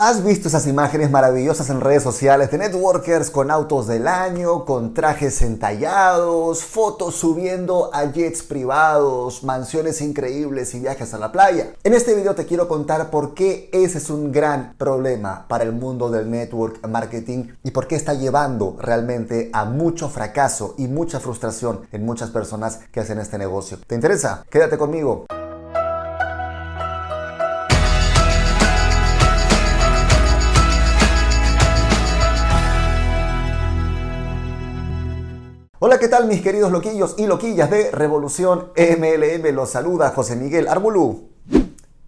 ¿Has visto esas imágenes maravillosas en redes sociales de networkers con autos del año, con trajes entallados, fotos subiendo a jets privados, mansiones increíbles y viajes a la playa? En este video te quiero contar por qué ese es un gran problema para el mundo del network marketing y por qué está llevando realmente a mucho fracaso y mucha frustración en muchas personas que hacen este negocio. ¿Te interesa? Quédate conmigo. Mis queridos loquillos y loquillas de Revolución MLM? Los saluda José Miguel Arbulú.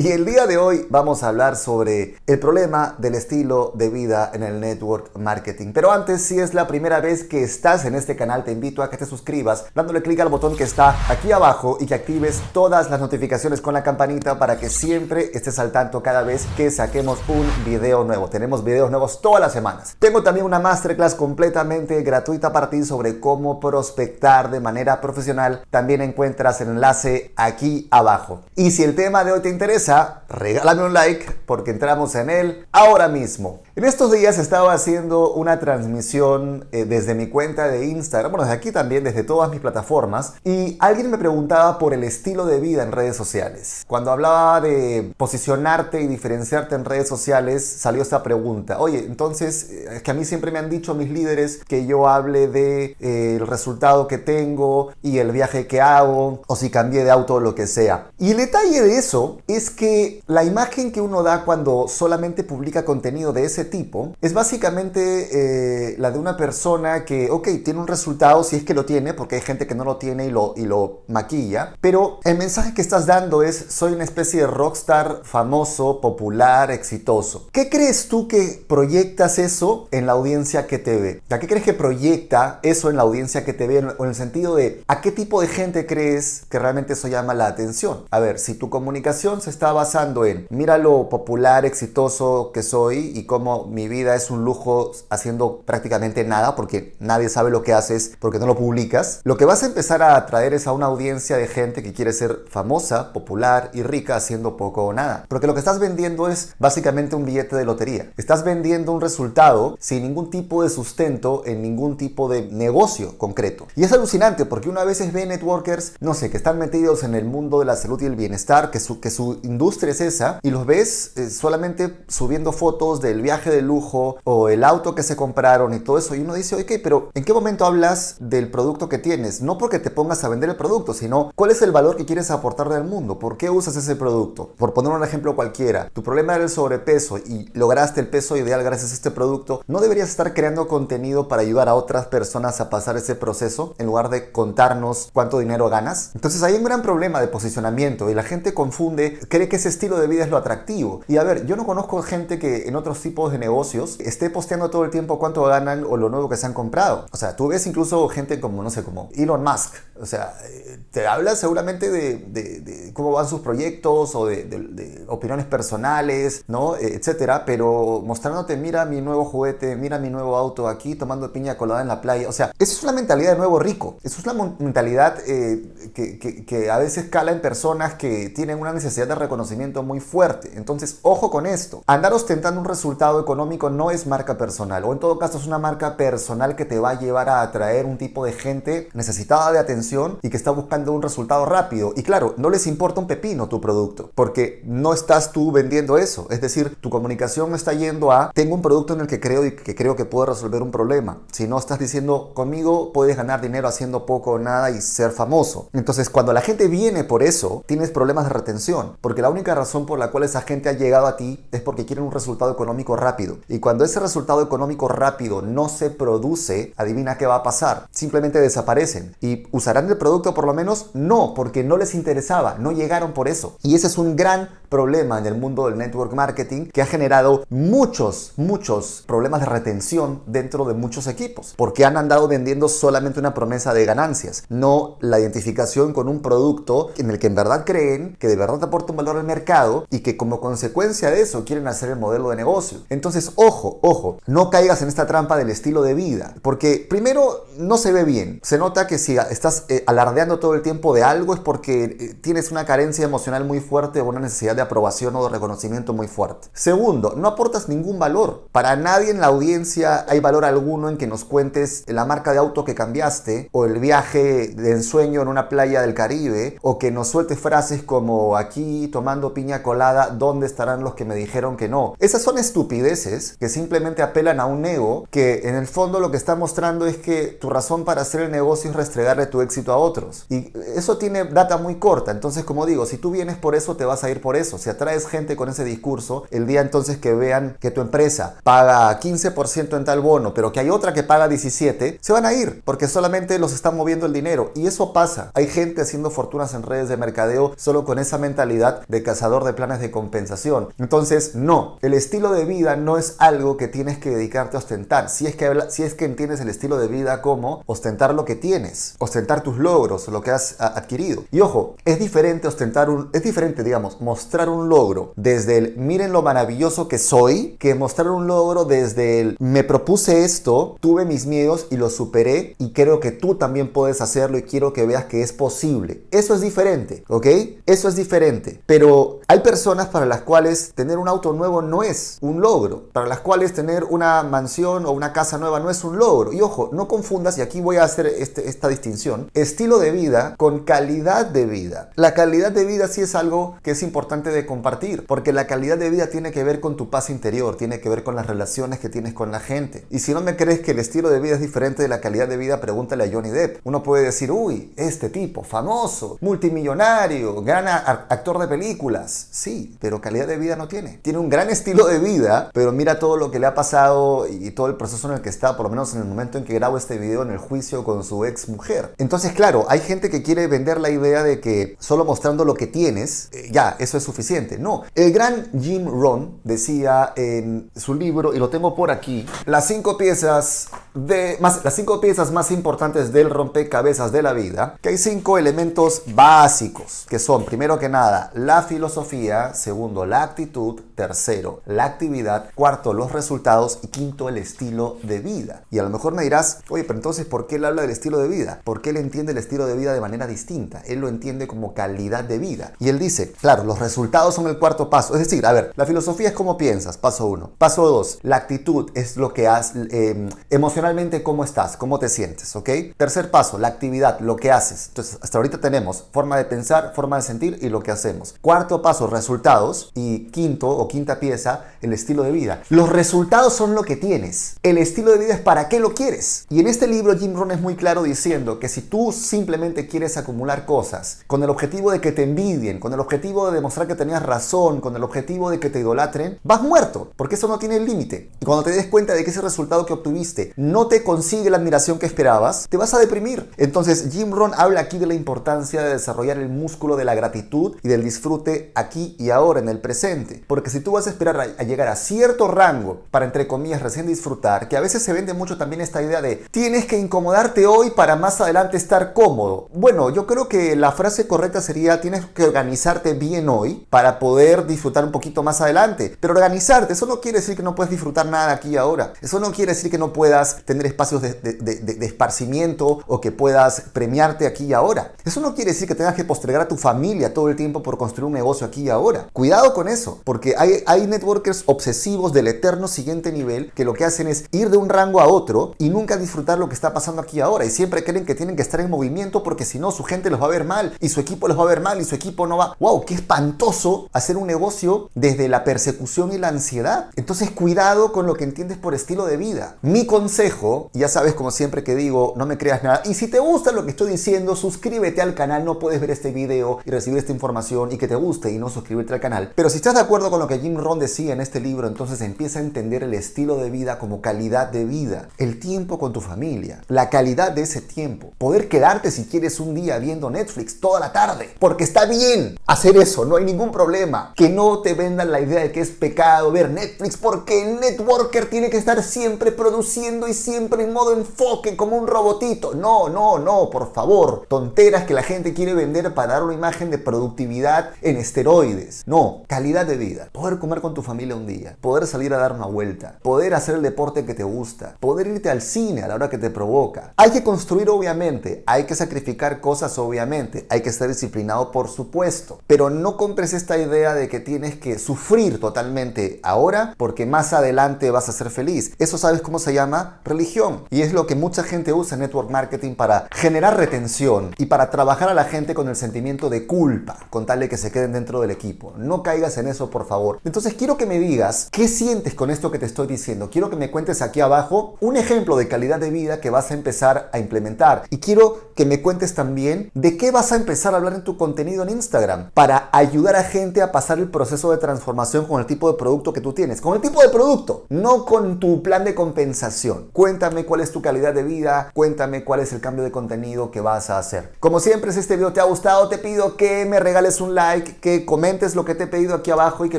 Y el día de hoy vamos a hablar sobre el problema del estilo de vida en el network marketing. Pero antes, si es la primera vez que estás en este canal, te invito a que te suscribas dándole clic al botón que está aquí abajo y que actives todas las notificaciones con la campanita para que siempre estés al tanto cada vez que saquemos un video nuevo. Tenemos videos nuevos todas las semanas. Tengo también una masterclass completamente gratuita para ti sobre cómo prospectar de manera profesional. También encuentras el enlace aquí abajo. Y si el tema de hoy te interesa, regálame un like porque entramos en él ahora mismo. En estos días estaba haciendo una transmisión eh, desde mi cuenta de Instagram, bueno, desde aquí también, desde todas mis plataformas, y alguien me preguntaba por el estilo de vida en redes sociales. Cuando hablaba de posicionarte y diferenciarte en redes sociales, salió esta pregunta. Oye, entonces, eh, es que a mí siempre me han dicho mis líderes que yo hable de eh, el resultado que tengo y el viaje que hago, o si cambié de auto o lo que sea. Y el detalle de eso es que la imagen que uno da cuando solamente publica contenido de ese tipo es básicamente eh, la de una persona que, ok, tiene un resultado si es que lo tiene, porque hay gente que no lo tiene y lo, maquilla, pero el mensaje que estás dando es, soy una especie de rockstar famoso, popular, exitoso. ¿Qué crees tú que proyectas eso en la audiencia que te ve? ¿A qué crees que proyecta eso en la audiencia que te ve? En el sentido de, ¿a qué tipo de gente crees que realmente eso llama la atención? A ver, si tu comunicación se está basando en, mira lo popular, exitoso que soy y cómo mi vida es un lujo haciendo prácticamente nada porque nadie sabe lo que haces porque no lo publicas, lo que vas a empezar a atraer es a una audiencia de gente que quiere ser famosa, popular y rica haciendo poco o nada. Porque lo que estás vendiendo es básicamente un billete de lotería. Estás vendiendo un resultado sin ningún tipo de sustento en ningún tipo de negocio concreto. Y es alucinante porque una vez ve networkers, no sé, que están metidos en el mundo de la salud y el bienestar, que su, que su industria es esa, y los ves eh, solamente subiendo fotos del viaje de lujo o el auto que se compraron y todo eso. Y uno dice, ok, pero ¿en qué momento hablas del producto que tienes? No porque te pongas a vender el producto, sino cuál es el valor que quieres aportar al mundo. ¿Por qué usas ese producto? Por poner un ejemplo cualquiera, tu problema era el sobrepeso y lograste el peso ideal gracias a este producto. ¿No deberías estar creando contenido para ayudar a otras personas a pasar ese proceso en lugar de contarnos cuánto dinero ganas? Entonces hay un gran problema de posicionamiento y la gente confunde, cree que ese estilo de vida es lo atractivo. Y a ver, yo no conozco gente que en otros tipos de negocios esté posteando todo el tiempo cuánto ganan o lo nuevo que se han comprado. O sea, tú ves incluso gente como, no sé, como Elon Musk. O sea, eh, te habla seguramente de, cómo van sus proyectos o de, opiniones personales, ¿no? Eh, etcétera, pero mostrándote, mira mi nuevo juguete, mira mi nuevo auto aquí, tomando piña colada en la playa. O sea, eso es una mentalidad de nuevo rico. Eso es una mentalidad eh, que, que, que a veces cala en personas que tienen una necesidad de reconocimiento muy fuerte. Entonces, ojo con esto. Andar ostentando un resultado económico no es marca personal, o en todo caso es una marca personal que te va a llevar a atraer un tipo de gente necesitada de atención y que está buscando un resultado rápido. Y claro, no les importa un pepino tu producto, porque no estás tú vendiendo eso. Es decir, tu comunicación está yendo a, tengo un producto en el que creo y que creo que puede resolver un problema. Si no estás diciendo, conmigo puedes ganar dinero haciendo poco o nada y ser famoso. Entonces, cuando la gente viene por eso, tienes problemas de retención, porque la única razón por la cual esa gente ha llegado a ti es porque quieren un resultado económico rápido. Y cuando ese resultado económico rápido no se produce, adivina qué va a pasar. Simplemente desaparecen. ¿Y usarán el producto por lo menos? No, porque no les interesaba, no llegaron por eso. Y ese es un gran problema en el mundo del network marketing que ha generado muchos, muchos problemas de retención dentro de muchos equipos, porque han andado vendiendo solamente una promesa de ganancias, no la identificación con un producto en el que en verdad creen, que de verdad aporta un valor al mercado y que como consecuencia de eso quieren hacer el modelo de negocio. Entonces, ojo, ojo, no caigas en esta trampa del estilo de vida, porque primero no se ve bien. Se nota que si estás eh, alardeando todo el tiempo de algo es porque eh, tienes una carencia emocional muy fuerte o una necesidad de aprobación o de reconocimiento muy fuerte. Segundo, no aportas ningún valor. Para nadie en la audiencia hay valor alguno en que nos cuentes la marca de auto que cambiaste o el viaje de ensueño en una playa del Caribe o que nos sueltes frases como aquí tomando piña colada, ¿dónde estarán los que me dijeron que no? Esas son estupideces que simplemente apelan a un ego que en el fondo lo que está mostrando es que tu razón para hacer el negocio es restregarle tu éxito a otros. Y eso tiene data muy corta. Entonces, como digo, si tú vienes por eso, te vas a ir por eso. Si atraes gente con ese discurso, el día entonces que vean que tu empresa paga 15% en tal bono, pero que hay otra que paga 17, se van a ir porque solamente los está moviendo el dinero. Y eso pasa. Hay gente haciendo fortunas en redes de mercadeo solo con esa mentalidad de cazador de planes de compensación. Entonces, no, el estilo de vida no es algo que tienes que dedicarte a ostentar. Si es que, si es que entiendes el estilo de vida como ostentar lo que tienes, ostentar tus logros, lo que has adquirido. Y ojo, es diferente ostentar un, es diferente, digamos, mostrar un logro desde el miren lo maravilloso que soy, que mostrar un logro desde el me propuse esto, tuve mis miedos y los superé y creo que tú también puedes hacerlo y quiero que veas que es posible. Eso es diferente, ¿ok? Eso es diferente. Pero hay personas para las cuales tener un auto nuevo no es un logro, para las cuales tener una mansión o una casa nueva no es un logro. Y ojo, no confundas, y aquí voy a hacer este, esta distinción, estilo de vida con calidad de vida. La calidad de vida sí es algo que es importante de compartir, porque la calidad de vida tiene que ver con tu paz interior, tiene que ver con las relaciones que tienes con la gente. Y si no me crees que el estilo de vida es diferente de la calidad de vida, pregúntale a Johnny Depp. Uno puede decir, uy, este tipo, famoso, multimillonario, gran actor de películas. Sí, pero calidad de vida no tiene. Tiene un gran estilo de vida, pero mira todo lo que le ha pasado y todo el proceso en el que está, por lo menos en el momento en que grabo este video en el juicio con su ex mujer. Entonces, claro, hay gente que quiere vender la idea de que solo mostrando lo que tienes, eh, ya, eso es suficiente. No, el gran Jim Rohn decía en su libro, y lo tengo por aquí, las cinco piezas de más, las cinco piezas más importantes del rompecabezas de la vida, que hay cinco elementos básicos, que son, primero que nada, la filosofía, segundo, la actitud, tercero, la actividad, cuarto, los resultados y quinto, el estilo de vida. Y a lo mejor me dirás, oye, pero entonces, ¿por qué él habla del estilo de vida? Porque él entiende el estilo de vida de manera distinta. Él lo entiende como calidad de vida. Y él dice, claro, los resultados son el cuarto paso. Es decir, a ver, la filosofía es cómo piensas, paso uno. Paso dos, la actitud es lo que has, eh, emocionalmente cómo estás, cómo te sientes, ¿ok? Tercer paso, la actividad, lo que haces. Entonces, hasta ahorita tenemos forma de pensar, forma de sentir y lo que hacemos. Cuarto paso, resultados. Y quinto o quinta pieza, el estilo de vida. Los resultados son lo que tienes. El estilo de vida es para qué lo quieres. Y en este libro Jim Rohn es muy claro diciendo que si tú simplemente quieres acumular cosas con el objetivo de que te envidien, con el objetivo de demostrar que tenías razón, con el objetivo de que te idolatren, vas muerto, porque eso no tiene límite. Y cuando te des cuenta de que ese resultado que obtuviste no te consigue la admiración que esperabas, te vas a deprimir. Entonces Jim Rohn habla aquí de la importancia de desarrollar el músculo de la gratitud y del disfrute aquí y ahora, en el presente. Porque si tú vas a esperar a, llegar a cierto rango para, entre comillas, recién disfrutar, que a veces se vende mucho también esta idea de tienes que incomodarte hoy para más adelante estar cómodo. Bueno, yo creo que la frase correcta sería tienes que organizarte bien hoy para poder disfrutar un poquito más adelante. Pero organizarte, eso no quiere decir que no puedes disfrutar nada aquí y ahora. Eso no quiere decir que no puedas tener espacios de, de, esparcimiento o que puedas premiarte aquí y ahora. Eso no quiere decir que tengas que postergar a tu familia todo el tiempo por construir un negocio aquí y ahora. Cuidado con eso, porque hay, hay networkers obsesivos del eterno siguiente nivel que lo que hacen es ir de un rango a otro y nunca disfrutar lo que está pasando aquí y ahora. Y siempre creen que tienen que estar en movimiento porque si no su gente los va a ver mal y su equipo los va a ver mal y su equipo no va. ¡Wow! ¡Qué espantoso hacer un negocio desde la persecución y la ansiedad! Entonces cuidado con lo que entiendes por estilo de vida. Mi consejo, ya sabes como siempre que digo, no me creas nada. Y si te gusta lo que estoy diciendo, suscríbete al canal. No puedes ver este video y recibir esta información y que te guste y no suscribirte al canal. Pero si estás de acuerdo con lo que Jim Rohn decía en este libro, entonces empieza a entender el estilo de vida como calidad de vida. El tiempo con tu familia. La calidad de ese tiempo. Poder quedarte si quieres un día viendo Netflix toda la tarde. Porque está bien hacer eso, no hay ningún problema. Que no te vendan la idea de que es pecado ver Netflix porque el networker tiene que estar siempre produciendo y siempre en modo enfoque como un robotito. No, no, no, por favor. Tonteras que la gente quiere vender para dar una imagen de productividad en esteroides. No, calidad de vida. Poder comer con tu familia un día. Poder salir a dar una vuelta. Poder hacer el deporte que te gusta. Poder irte al cine a la hora que te provoca. Hay que construir obviamente. Hay que sacrificar cosas obviamente. Hay que estar disciplinado por supuesto. Pero no compres compres esta idea de que tienes que sufrir totalmente ahora porque más adelante vas a ser feliz. Eso sabes cómo se llama religión. Y es lo que mucha gente usa en network marketing para generar retención y para trabajar a la gente con el sentimiento de culpa, con tal de que se queden dentro del equipo. No caigas en eso, por favor. Entonces quiero que me digas qué sientes con esto que te estoy diciendo. Quiero que me cuentes aquí abajo un ejemplo de calidad de vida que vas a empezar a implementar. Y quiero que me cuentes también de qué vas a empezar a hablar en tu contenido en Instagram para ayudar a gente a pasar el proceso de transformación con el tipo de producto que tú tienes. Con el tipo de producto, no con tu plan de compensación. Cuéntame cuál es tu calidad de vida, cuéntame cuál es el cambio de contenido que vas a hacer. Como siempre, si este video te ha gustado, te pido que me regales un like, que comentes lo que te he pedido aquí abajo y que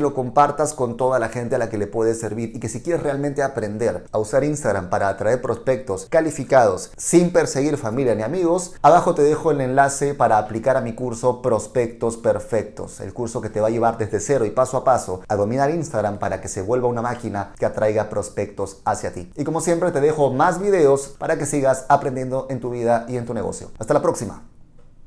lo compartas con toda la gente a la que le puede servir. Y que si quieres realmente aprender a usar Instagram para atraer prospectos calificados sin perseguir familia ni amigos, abajo te dejo el enlace para aplicar a mi curso Prospectos Perfectos, el que te va a llevar desde cero y paso a paso a dominar Instagram para que se vuelva una máquina que atraiga prospectos hacia ti. Y como siempre te dejo más videos para que sigas aprendiendo en tu vida y en tu negocio. Hasta la próxima.